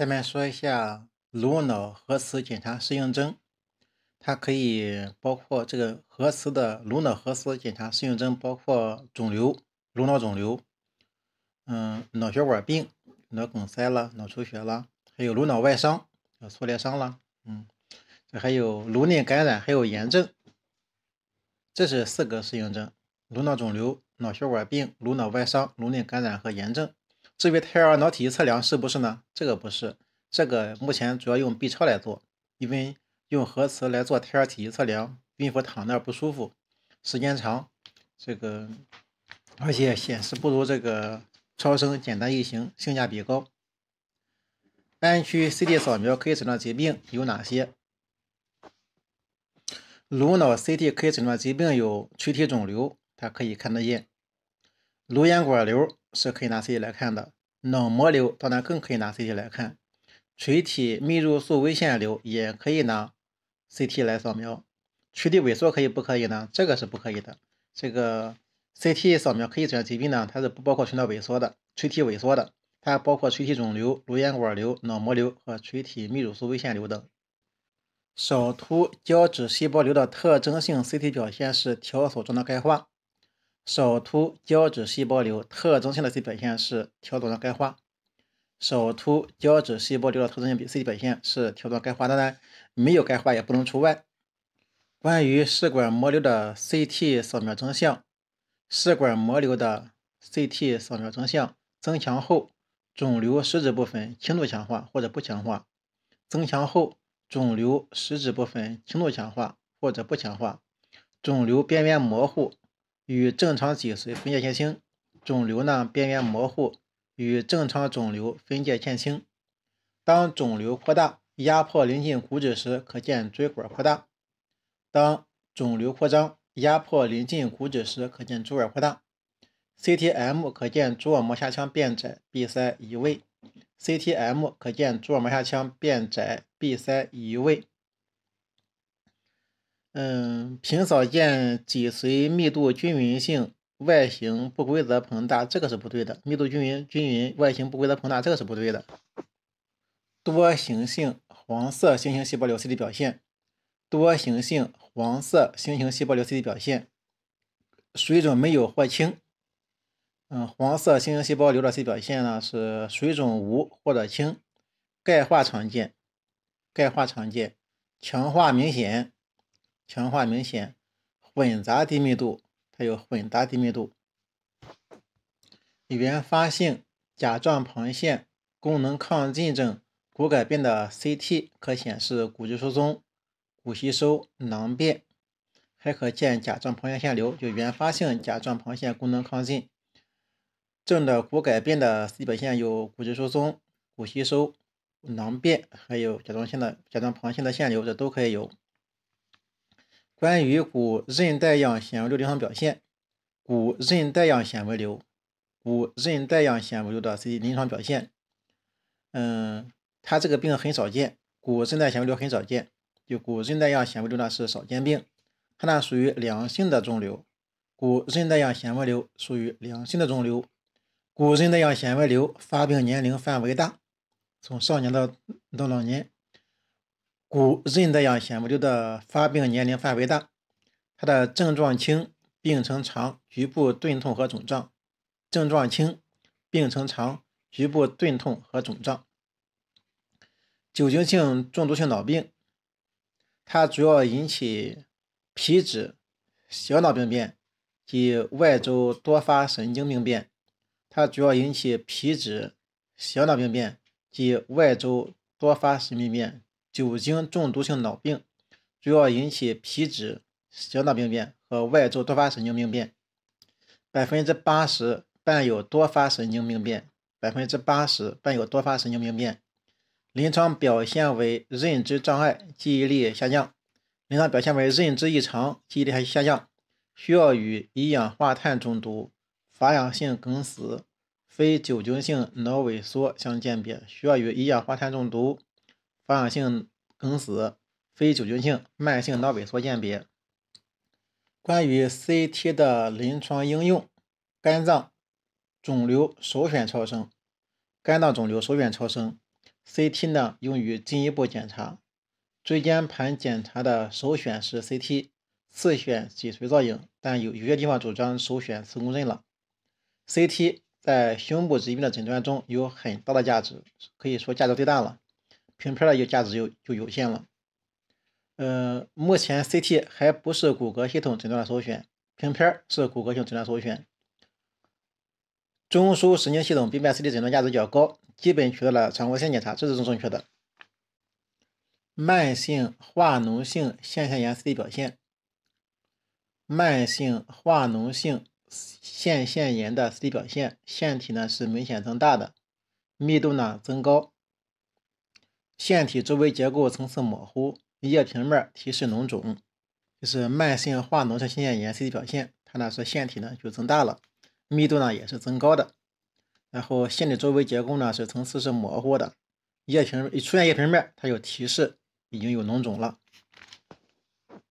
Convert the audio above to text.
下面说一下颅脑核磁检查适应症，它可以包括这个核磁的颅脑核磁检查适应症，包括肿瘤、颅脑肿瘤，嗯，脑血管病、脑梗塞了、脑出血了，还有颅脑外伤、挫裂伤了，嗯，这还有颅内感染，还有炎症，这是四个适应症：颅脑肿瘤、脑血管病、颅脑外伤、颅内感染和炎症。至于胎儿脑体积测量是不是呢？这个不是，这个目前主要用 B 超来做，因为用核磁来做胎儿体积测量，孕妇躺那儿不舒服，时间长，这个而且显示不如这个超声简单易行，性价比高。单区 CT 扫描可以诊断疾病有哪些？颅脑 CT 可以诊断疾病有垂体肿瘤，它可以看得见；颅咽管瘤。是可以拿 CT 来看的，脑膜瘤当然更可以拿 CT 来看，垂体泌乳素微腺瘤也可以拿 CT 来扫描，垂体萎缩可以不可以呢？这个是不可以的。这个 CT 扫描可以诊疾病呢，它是不包括垂脑萎缩的、垂体萎缩的，它包括垂体肿瘤、颅咽管瘤、脑膜瘤和垂体泌乳素微腺瘤等。少突胶质细胞瘤的特征性 CT 表现是条索状的钙化。少突胶质细胞瘤特征性的 C 表现是条状的钙化。少突胶质细胞瘤的特征性 CT 表现是条状钙化，当然没有钙化也不能除外。关于试管膜瘤的 CT 扫描成像，试管膜瘤的 CT 扫描成像增强后，肿瘤实质部分轻度强化或者不强化；增强后，肿瘤实质部分轻度强化或者不强化，肿瘤边缘模糊。与正常脊髓分界线清，肿瘤呢边缘模糊，与正常肿瘤分界线清。当肿瘤扩大，压迫临近骨质时，可见椎管扩大；当肿瘤扩张，压迫临近骨质时，可见椎管扩大。CTM 可见蛛网膜下腔变窄，闭塞移位。CTM 可见蛛网膜下腔变窄，闭塞移位。嗯，平扫见脊髓密度均匀性外形不规则膨大，这个是不对的。密度均匀均匀，外形不规则膨大，这个是不对的。多形性黄色星形细胞瘤 CT 表现，多形性黄色星形细胞瘤 CT 表现，水肿没有或轻。嗯，黄色星形细胞瘤的 CT 表现呢是水肿无或者轻，钙化常见，钙化常见，强化明显。强化明显，混杂低密度，它有混杂低密度。原发性甲状旁腺功能亢进症骨改变的 CT 可显示骨质疏松、骨吸收、囊变，还可见甲状旁腺腺瘤。就原发性甲状旁腺功能亢进症的骨改变的 CT 表现有骨质疏松、骨吸收、囊变，还有甲状腺的甲状旁腺的腺瘤，这都可以有。关于骨韧带样纤维瘤临床表现，骨韧带样纤维瘤，骨韧带样纤维瘤的 CT 临床表现，嗯，它这个病很少见，骨韧带纤维瘤很少见，就骨韧带样纤维瘤呢是少见病，它呢属于良性的肿瘤，骨韧带样纤维瘤属于良性的肿瘤，骨韧带样纤维瘤发病年龄范围大，从少年到到老年。骨韧带样纤维瘤的发病年龄范围大，它的症状轻，病程长，局部钝痛和肿胀。症状轻，病程长，局部钝痛和肿胀。酒精性中毒性脑病，它主要引起皮质小脑病变及外周多发神经病变。它主要引起皮质小脑病变及外周多发神经病变。酒精中毒性脑病主要引起皮质小脑病变和外周多发神经病变，百分之八十伴有多发神经病变，百分之八十伴有多发神经病变。临床表现为认知障碍、记忆力下降。临床表现为认知异常、记忆力还下降，需要与一氧化碳中毒、乏氧性梗死、非酒精性脑萎缩相鉴别，需要与一氧化碳中毒。发性梗死、非酒精性慢性脑萎缩鉴别。关于 CT 的临床应用，肝脏肿瘤首选超声，肝脏肿瘤首选超声，CT 呢用于进一步检查。椎间盘检查的首选是 CT，次选脊髓造影，但有有些地方主张首选磁共振了。CT 在胸部疾病的诊断中有很大的价值，可以说价值最大了。平片的有价值就就有限了。呃，目前 CT 还不是骨骼系统诊断的首选，平片是骨骼性诊断首选。中枢神经系统病变 CT 诊断价值较高，基本取得了常规性检查，这是正确的。慢性化脓性腺腺炎 CT 表现，慢性化脓性腺腺炎的 CT 表现，腺体呢是明显增大的，密度呢增高，腺体周围结构层次模糊，叶平面提示脓肿，就是慢性化脓性腺腺炎 CT 表现，它呢是腺体呢就增大了，密度呢也是增高的，然后腺体周围结构呢是层次是模糊的，液平一出现叶平面，它就提示。已经有脓肿了。